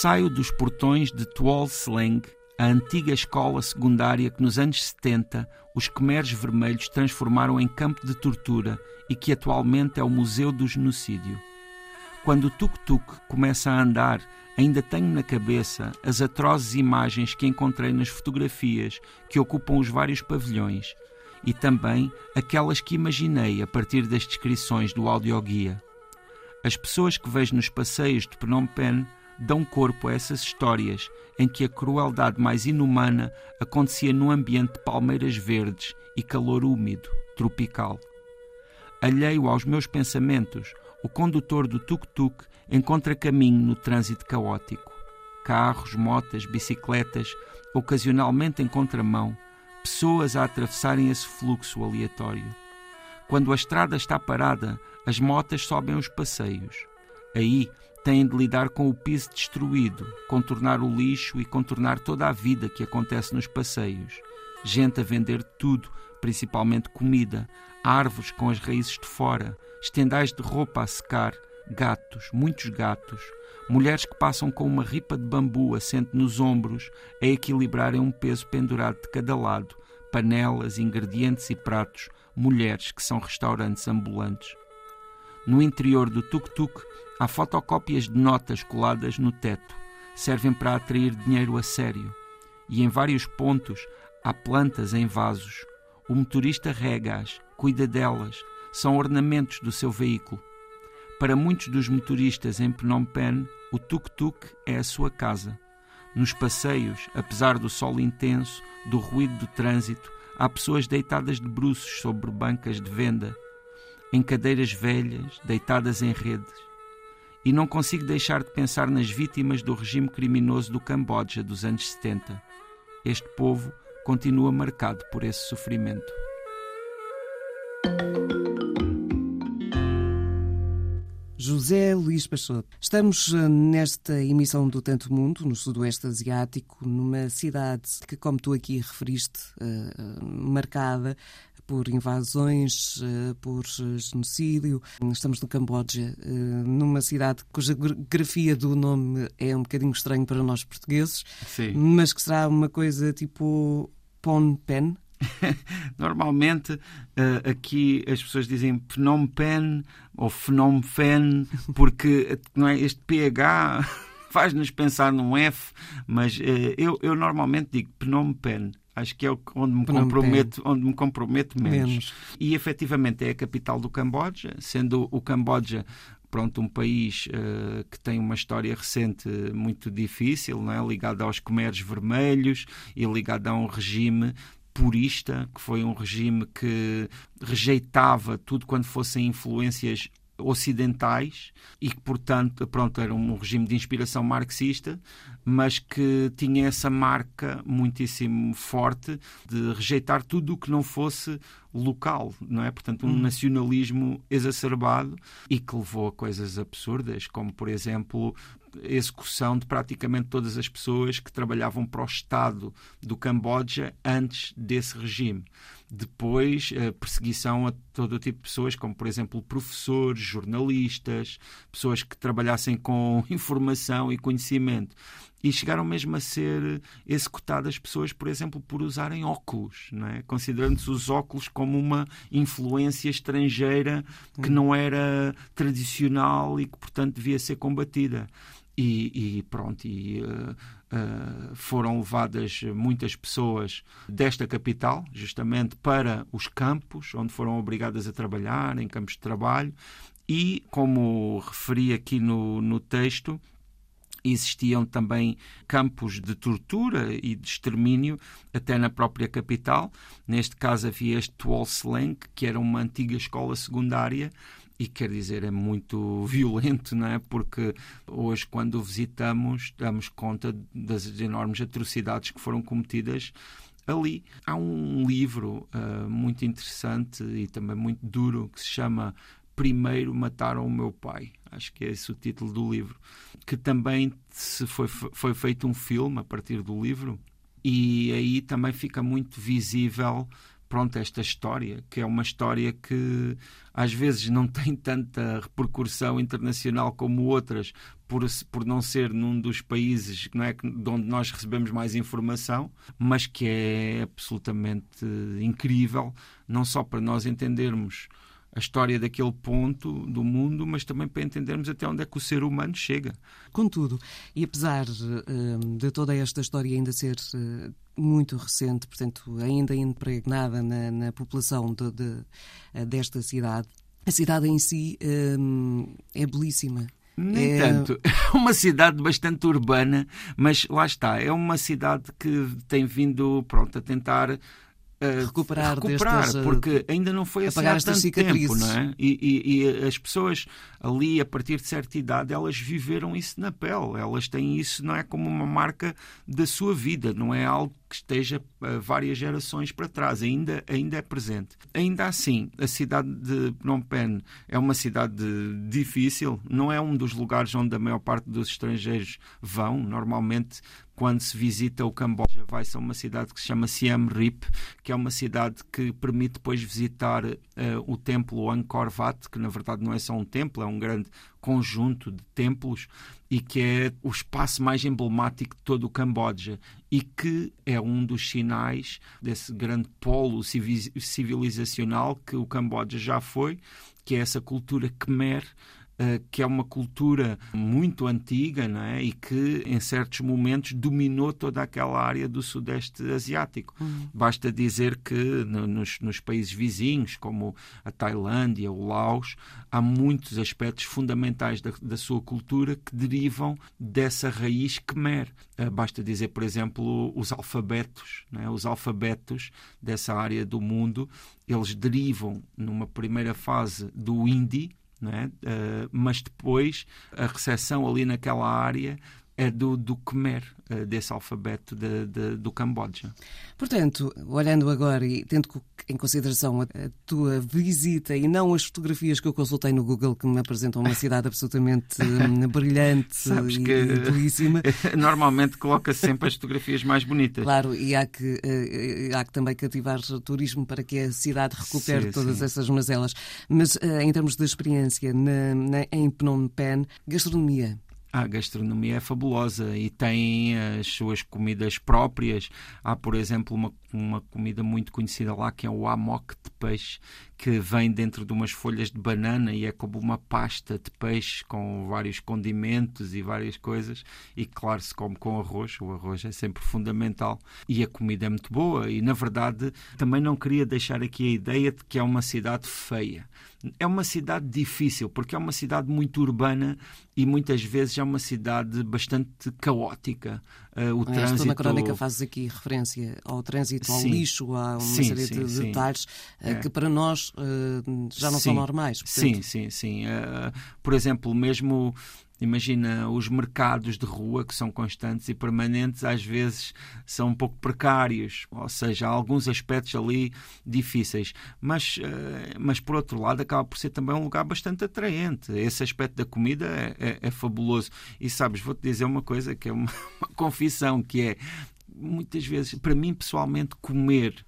Saio dos portões de Tuol Sleng, a antiga escola secundária que nos anos 70 os Khmeres Vermelhos transformaram em campo de tortura e que atualmente é o Museu do Genocídio. Quando o tuk-tuk começa a andar, ainda tenho na cabeça as atrozes imagens que encontrei nas fotografias que ocupam os vários pavilhões e também aquelas que imaginei a partir das descrições do audioguia. As pessoas que vejo nos passeios de Phnom Penh dão corpo a essas histórias em que a crueldade mais inumana acontecia num ambiente de palmeiras verdes e calor úmido, tropical. Alheio aos meus pensamentos, o condutor do tuk-tuk encontra caminho no trânsito caótico. Carros, motas, bicicletas, ocasionalmente em contramão, pessoas a atravessarem esse fluxo aleatório. Quando a estrada está parada, as motas sobem os passeios. Aí têm de lidar com o piso destruído, contornar o lixo e contornar toda a vida que acontece nos passeios. Gente a vender tudo, principalmente comida, árvores com as raízes de fora, estendais de roupa a secar, gatos, muitos gatos, mulheres que passam com uma ripa de bambu assente nos ombros a equilibrarem um peso pendurado de cada lado, panelas, ingredientes e pratos, mulheres que são restaurantes ambulantes. No interior do tuk-tuk há fotocópias de notas coladas no teto, servem para atrair dinheiro a sério. E em vários pontos há plantas em vasos. O motorista rega-as, cuida delas, são ornamentos do seu veículo. Para muitos dos motoristas em Phnom Penh, o tuk-tuk é a sua casa. Nos passeios, apesar do sol intenso, do ruído do trânsito, há pessoas deitadas de bruços sobre bancas de venda, em cadeiras velhas, deitadas em redes. E não consigo deixar de pensar nas vítimas do regime criminoso do Camboja dos anos 70. Este povo continua marcado por esse sofrimento. José Luís Peixoto. Estamos eh, nesta emissão do Tanto Mundo, no Sudoeste Asiático, numa cidade que, como tu aqui referiste, uh, marcada por invasões, uh, por genocídio. Estamos no Camboja, uh, numa cidade cuja grafia do nome é um bocadinho estranho para nós portugueses, Sim. mas que será uma coisa tipo Phnom Penh. Normalmente uh, aqui as pessoas dizem Phnom Penh ou Phnom Penh porque não é, este PH faz-nos pensar num F, mas eu, eu normalmente digo Phnom Penh. Acho que é onde me, comprometo, onde me comprometo menos. menos. E efetivamente é a capital do Camboja, sendo o Camboja pronto, um país uh, que tem uma história recente muito difícil, não é? ligado aos comédios vermelhos e ligado a um regime purista, que foi um regime que rejeitava tudo quando fossem influências ocidentais e que, portanto, pronto, era um regime de inspiração marxista, mas que tinha essa marca muitíssimo forte de rejeitar tudo o que não fosse local, não é? Portanto, um hum. nacionalismo exacerbado e que levou a coisas absurdas, como, por exemplo, execução de praticamente todas as pessoas que trabalhavam para o Estado do Camboja antes desse regime. Depois, a perseguição a todo tipo de pessoas, como por exemplo professores, jornalistas, pessoas que trabalhassem com informação e conhecimento. E chegaram mesmo a ser executadas pessoas, por exemplo, por usarem óculos, é? considerando-se os óculos como uma influência estrangeira que hum. não era tradicional e que, portanto, devia ser combatida. E, e, pronto, e, uh, foram levadas muitas pessoas desta capital, justamente para os campos, onde foram obrigadas a trabalhar, em campos de trabalho, e, como referi aqui no, no texto, existiam também campos de tortura e de extermínio até na própria capital. Neste caso havia este Tuol Sleng, que era uma antiga escola secundária e quer dizer, é muito violento, não é? Porque hoje, quando o visitamos, damos conta das enormes atrocidades que foram cometidas ali. Há um livro uh, muito interessante e também muito duro que se chama Primeiro Mataram o Meu Pai. Acho que é esse o título do livro. Que também se foi, foi feito um filme a partir do livro. E aí também fica muito visível pronto, esta história, que é uma história que às vezes não tem tanta repercussão internacional como outras, por, por não ser num dos países não é, de onde nós recebemos mais informação, mas que é absolutamente incrível, não só para nós entendermos a história daquele ponto do mundo, mas também para entendermos até onde é que o ser humano chega. Contudo, e apesar uh, de toda esta história ainda ser uh, muito recente, portanto, ainda impregnada na, na população de, de, uh, desta cidade, a cidade em si é belíssima. Nem é... tanto. É uma cidade bastante urbana, mas lá está. É uma cidade que tem vindo pronto, a tentar recuperar, recuperar destas, porque ainda não foi assim há tanto tempo, não é? E, e, e, as pessoas ali, a partir de certa idade, elas viveram isso na pele. Elas têm isso, não é como uma marca da sua vida, não é algo que esteja várias gerações para trás, ainda, ainda é presente. Ainda assim, a cidade de Phnom Penh é uma cidade difícil, não é um dos lugares onde a maior parte dos estrangeiros vão. Normalmente, quando se visita o Camboja, vai-se a uma cidade que se chama Siem Reap, que é uma cidade que permite depois visitar uh, o templo Angkor Wat, que na verdade não é só um templo, é um grande conjunto de templos e que é o espaço mais emblemático de todo o Camboja e que é um dos sinais desse grande polo civilizacional que o Camboja já foi, que é essa cultura Khmer que é uma cultura muito antiga não é? e que, em certos momentos, dominou toda aquela área do Sudeste Asiático. Uhum. Basta dizer que nos, nos, países vizinhos, como a Tailândia, o Laos, há muitos aspectos fundamentais da, da sua cultura que derivam dessa raiz Khmer. Eh, basta dizer, por exemplo, os alfabetos. É? Os alfabetos dessa área do mundo, eles derivam, numa primeira fase, do hindi, Uh, mas depois a recepção ali naquela área é do, do Khmer, uh, desse alfabeto de, de, do Camboja. Portanto, olhando agora e tendo em consideração a, a, tua visita e não as fotografias que eu consultei no Google que me apresentam uma cidade absolutamente um, brilhante Sabes e, que, e belíssima. Normalmente coloca sempre as fotografias mais bonitas. Claro, e há que, uh, há que também cativar o turismo para que a cidade recupere sim, todas sim. essas mazelas. Mas em termos de experiência na, na, em Phnom Penh, gastronomia. A gastronomia é fabulosa e tem as suas comidas próprias. Há, por exemplo, uma, uma comida muito conhecida lá que é o amok de peixe, que vem dentro de umas folhas de banana e é como uma pasta de peixe com vários condimentos e várias coisas. E, claro, se come com arroz. O arroz é sempre fundamental. E a comida é muito boa. E, na verdade, também não queria deixar aqui a ideia de que é uma cidade feia. É uma cidade difícil, porque é uma cidade muito urbana e muitas vezes é uma cidade bastante caótica. Uh, o Aliás, trânsito... na crónica fazes aqui referência ao trânsito, ao sim. lixo, a uma sim, série sim, de detalhes uh, que para nós uh, já não são normais. Portanto... Sim, sim, sim. por exemplo, mesmo Imagina os mercados de rua, que são constantes e permanentes, às vezes são um pouco precários, ou seja, há alguns aspectos ali difíceis. Mas, eh, mas por outro lado, acaba por ser também um lugar bastante atraente. Esse aspecto da comida é, é, é fabuloso. E sabes, vou-te dizer uma coisa que é uma, uma confissão, que é muitas vezes, para mim pessoalmente, comer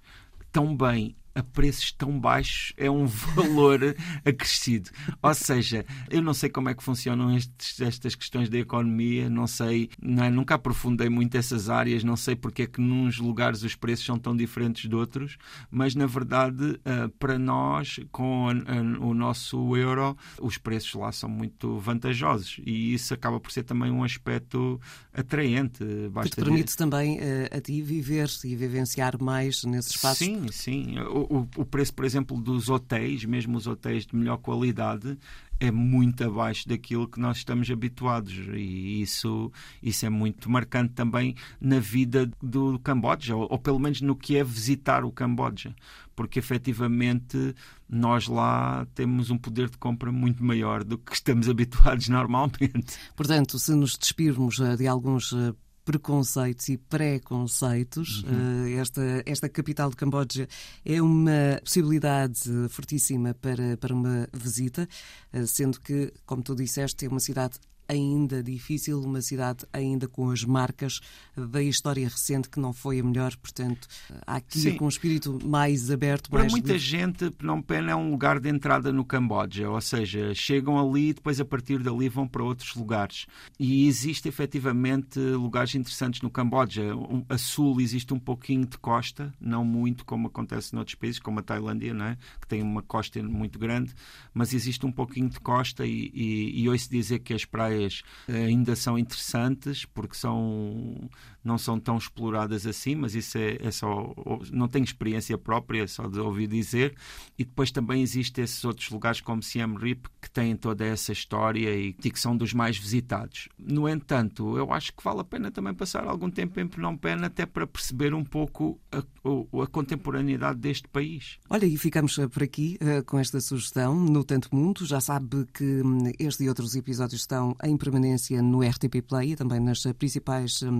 tão bem a preços tão baixos é um valor acrescido. Ou seja, eu não sei como é que funcionam estes, estas questões da economia, não sei, não é? nunca aprofundei muito essas áreas, não sei porque é que nos lugares os preços são tão diferentes de outros, mas na verdade, uh, para nós, com a, o nosso euro, os preços lá são muito vantajosos e isso acaba por ser também um aspecto atraente. Basta que te permite também uh, a ti viver e vivenciar mais nesse espaço. Sim, sim o, o preço, por exemplo, dos hotéis, mesmo os hotéis de melhor qualidade, é muito abaixo daquilo que nós estamos habituados e isso, isso é muito marcante também na vida do Camboja, ou, ou, pelo menos no que é visitar o Camboja, porque efetivamente nós lá temos um poder de compra muito maior do que estamos habituados normalmente. Portanto, se nos despirmos eh, de alguns eh, preconceitos e preconceitos. Uhum. Uh, esta, esta capital de Camboja é uma possibilidade fortíssima para, para uma visita, uh, sendo que, como tu disseste, é uma cidade ainda difícil, uma cidade ainda com as marcas da história recente que não foi a melhor, portanto, há aqui Sim. com um espírito mais aberto. Para muita gente, Phnom Penh é um lugar de entrada no Camboja, ou seja, chegam ali e depois a partir dali vão para outros lugares. E existe efetivamente lugares interessantes no Camboja. A sul existe um pouquinho de costa, não muito como acontece noutros países, como a Tailândia, não é? que tem uma costa muito grande, mas existe um pouquinho de costa e, e, e ouço dizer que as praias ainda são interessantes porque são não são tão exploradas assim, mas isso é, é só. Não tenho experiência própria, só de ouvir dizer. E depois também existem esses outros lugares como Siem Reap que têm toda essa história e, que são dos mais visitados. No entanto, eu acho que vale a pena também passar algum tempo em Phnom Penh até para perceber um pouco a, a, a contemporaneidade deste país. Olha, e ficamos eh, por aqui uh, com esta sugestão no Tanto Mundo. Já sabe que um, este e outros episódios estão em permanência no RTP Play e também nas principais um,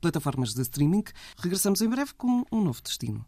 plataformas de streaming. Regressamos em breve com um novo destino.